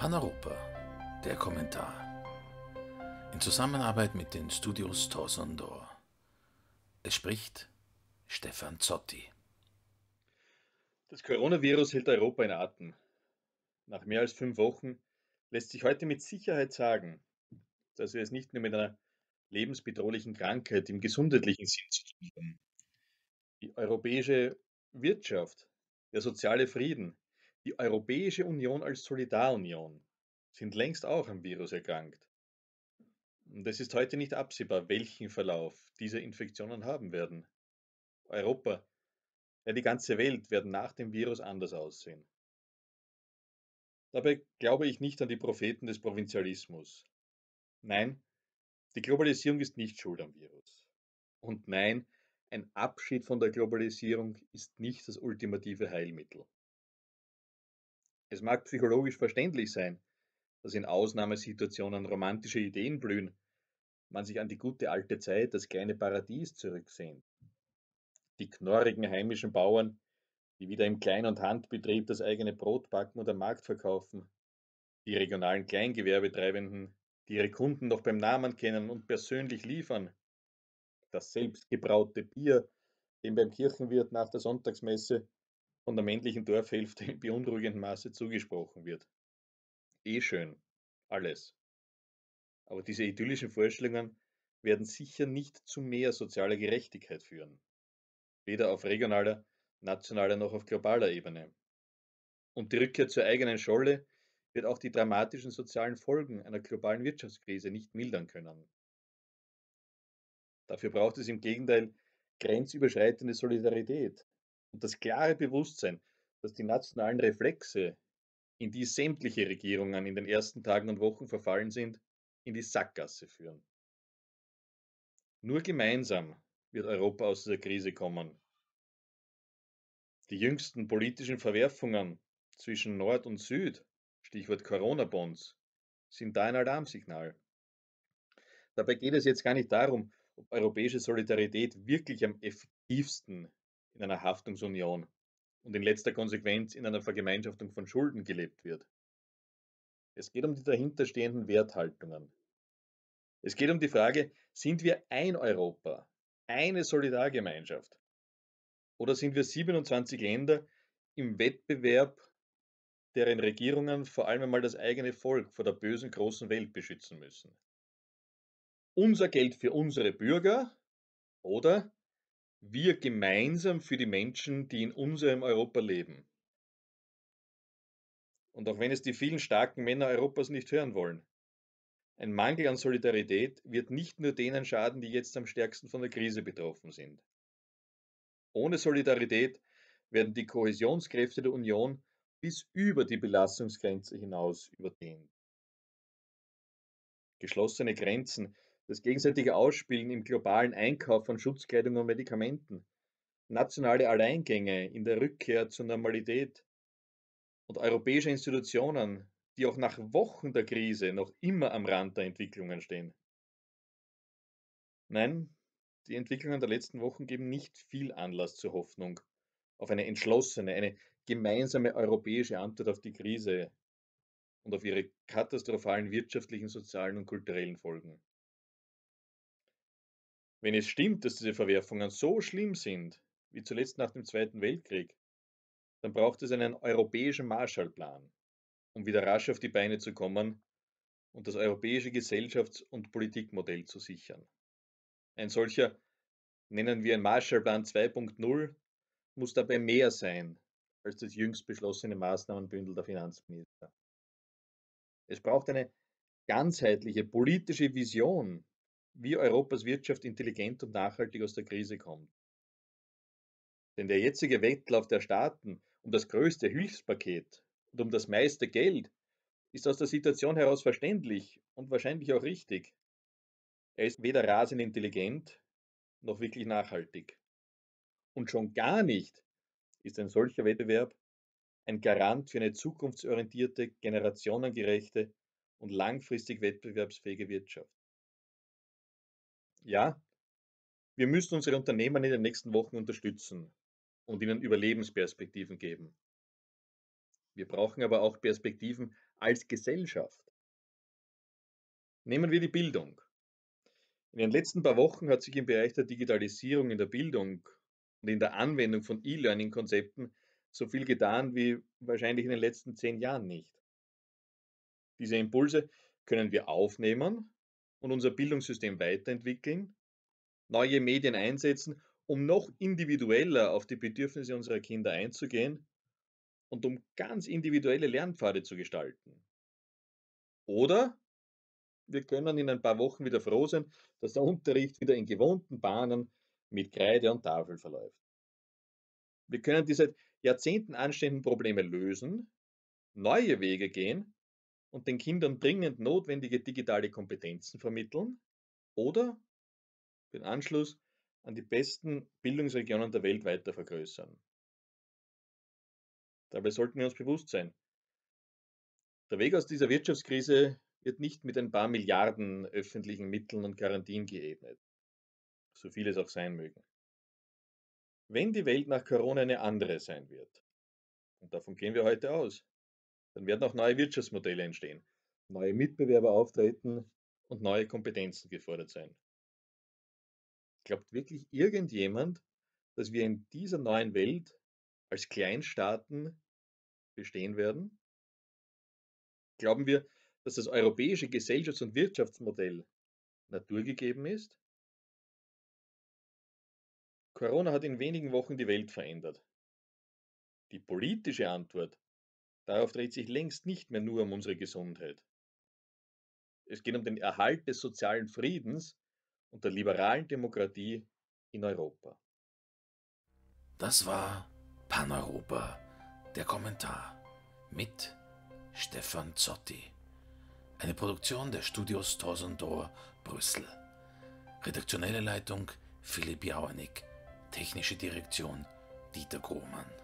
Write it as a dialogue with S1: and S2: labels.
S1: Paneuropa, der Kommentar. In Zusammenarbeit mit den Studios Torsondor. Es spricht Stefan Zotti.
S2: Das Coronavirus hält Europa in Atem. Nach mehr als fünf Wochen lässt sich heute mit Sicherheit sagen, dass wir es nicht nur mit einer lebensbedrohlichen Krankheit im gesundheitlichen Sinn zu tun haben. Die europäische Wirtschaft, der soziale Frieden, die Europäische Union als Solidarunion sind längst auch am Virus erkrankt. Und es ist heute nicht absehbar, welchen Verlauf diese Infektionen haben werden. Europa, ja die ganze Welt werden nach dem Virus anders aussehen. Dabei glaube ich nicht an die Propheten des Provinzialismus. Nein, die Globalisierung ist nicht schuld am Virus. Und nein, ein Abschied von der Globalisierung ist nicht das ultimative Heilmittel. Es mag psychologisch verständlich sein, dass in Ausnahmesituationen romantische Ideen blühen, man sich an die gute alte Zeit, das kleine Paradies zurücksehnt. Die knorrigen heimischen Bauern, die wieder im Klein- und Handbetrieb das eigene Brot backen am Markt verkaufen, die regionalen Kleingewerbetreibenden, die ihre Kunden noch beim Namen kennen und persönlich liefern, das selbstgebraute Bier, dem beim Kirchenwirt nach der Sonntagsmesse von der männlichen Dorfhälfte in beunruhigendem Maße zugesprochen wird. Eh schön, alles. Aber diese idyllischen Vorstellungen werden sicher nicht zu mehr sozialer Gerechtigkeit führen. Weder auf regionaler, nationaler noch auf globaler Ebene. Und die Rückkehr zur eigenen Scholle wird auch die dramatischen sozialen Folgen einer globalen Wirtschaftskrise nicht mildern können. Dafür braucht es im Gegenteil grenzüberschreitende Solidarität, und das klare Bewusstsein, dass die nationalen Reflexe, in die sämtliche Regierungen in den ersten Tagen und Wochen verfallen sind, in die Sackgasse führen. Nur gemeinsam wird Europa aus dieser Krise kommen. Die jüngsten politischen Verwerfungen zwischen Nord und Süd, Stichwort Corona-Bonds, sind da ein Alarmsignal. Dabei geht es jetzt gar nicht darum, ob europäische Solidarität wirklich am effektivsten in einer Haftungsunion und in letzter Konsequenz in einer Vergemeinschaftung von Schulden gelebt wird. Es geht um die dahinterstehenden Werthaltungen. Es geht um die Frage, sind wir ein Europa, eine Solidargemeinschaft? Oder sind wir 27 Länder im Wettbewerb, deren Regierungen vor allem einmal das eigene Volk vor der bösen großen Welt beschützen müssen? Unser Geld für unsere Bürger oder wir gemeinsam für die Menschen, die in unserem Europa leben. Und auch wenn es die vielen starken Männer Europas nicht hören wollen, ein Mangel an Solidarität wird nicht nur denen schaden, die jetzt am stärksten von der Krise betroffen sind. Ohne Solidarität werden die Kohäsionskräfte der Union bis über die Belastungsgrenze hinaus überdehnt. Geschlossene Grenzen das gegenseitige Ausspielen im globalen Einkauf von Schutzkleidung und Medikamenten, nationale Alleingänge in der Rückkehr zur Normalität und europäische Institutionen, die auch nach Wochen der Krise noch immer am Rand der Entwicklungen stehen. Nein, die Entwicklungen der letzten Wochen geben nicht viel Anlass zur Hoffnung auf eine entschlossene, eine gemeinsame europäische Antwort auf die Krise und auf ihre katastrophalen wirtschaftlichen, sozialen und kulturellen Folgen. Wenn es stimmt, dass diese Verwerfungen so schlimm sind, wie zuletzt nach dem Zweiten Weltkrieg, dann braucht es einen europäischen Marshallplan, um wieder rasch auf die Beine zu kommen und das europäische Gesellschafts- und Politikmodell zu sichern. Ein solcher, nennen wir ihn Marshallplan 2.0, muss dabei mehr sein als das jüngst beschlossene Maßnahmenbündel der Finanzminister. Es braucht eine ganzheitliche politische Vision wie Europas Wirtschaft intelligent und nachhaltig aus der Krise kommt. Denn der jetzige Wettlauf der Staaten um das größte Hilfspaket und um das meiste Geld ist aus der Situation heraus verständlich und wahrscheinlich auch richtig. Er ist weder rasend intelligent noch wirklich nachhaltig. Und schon gar nicht ist ein solcher Wettbewerb ein Garant für eine zukunftsorientierte, generationengerechte und langfristig wettbewerbsfähige Wirtschaft. Ja, wir müssen unsere Unternehmen in den nächsten Wochen unterstützen und ihnen Überlebensperspektiven geben. Wir brauchen aber auch Perspektiven als Gesellschaft. Nehmen wir die Bildung. In den letzten paar Wochen hat sich im Bereich der Digitalisierung in der Bildung und in der Anwendung von E-Learning-Konzepten so viel getan wie wahrscheinlich in den letzten zehn Jahren nicht. Diese Impulse können wir aufnehmen und unser Bildungssystem weiterentwickeln, neue Medien einsetzen, um noch individueller auf die Bedürfnisse unserer Kinder einzugehen und um ganz individuelle Lernpfade zu gestalten. Oder wir können in ein paar Wochen wieder froh sein, dass der Unterricht wieder in gewohnten Bahnen mit Kreide und Tafel verläuft. Wir können die seit Jahrzehnten anstehenden Probleme lösen, neue Wege gehen und den Kindern dringend notwendige digitale Kompetenzen vermitteln oder den Anschluss an die besten Bildungsregionen der Welt weiter vergrößern. Dabei sollten wir uns bewusst sein, der Weg aus dieser Wirtschaftskrise wird nicht mit ein paar Milliarden öffentlichen Mitteln und Garantien geebnet, so viel es auch sein mögen. Wenn die Welt nach Corona eine andere sein wird, und davon gehen wir heute aus, dann werden auch neue Wirtschaftsmodelle entstehen, neue Mitbewerber auftreten und neue Kompetenzen gefordert sein. Glaubt wirklich irgendjemand, dass wir in dieser neuen Welt als Kleinstaaten bestehen werden? Glauben wir, dass das europäische Gesellschafts- und Wirtschaftsmodell naturgegeben ist? Corona hat in wenigen Wochen die Welt verändert. Die politische Antwort darauf dreht sich längst nicht mehr nur um unsere Gesundheit. Es geht um den Erhalt des sozialen Friedens und der liberalen Demokratie in Europa.
S1: Das war Paneuropa, der Kommentar mit Stefan Zotti. Eine Produktion der Studios Torsendor, Brüssel. Redaktionelle Leitung Philipp Jauernick. Technische Direktion Dieter Grohmann.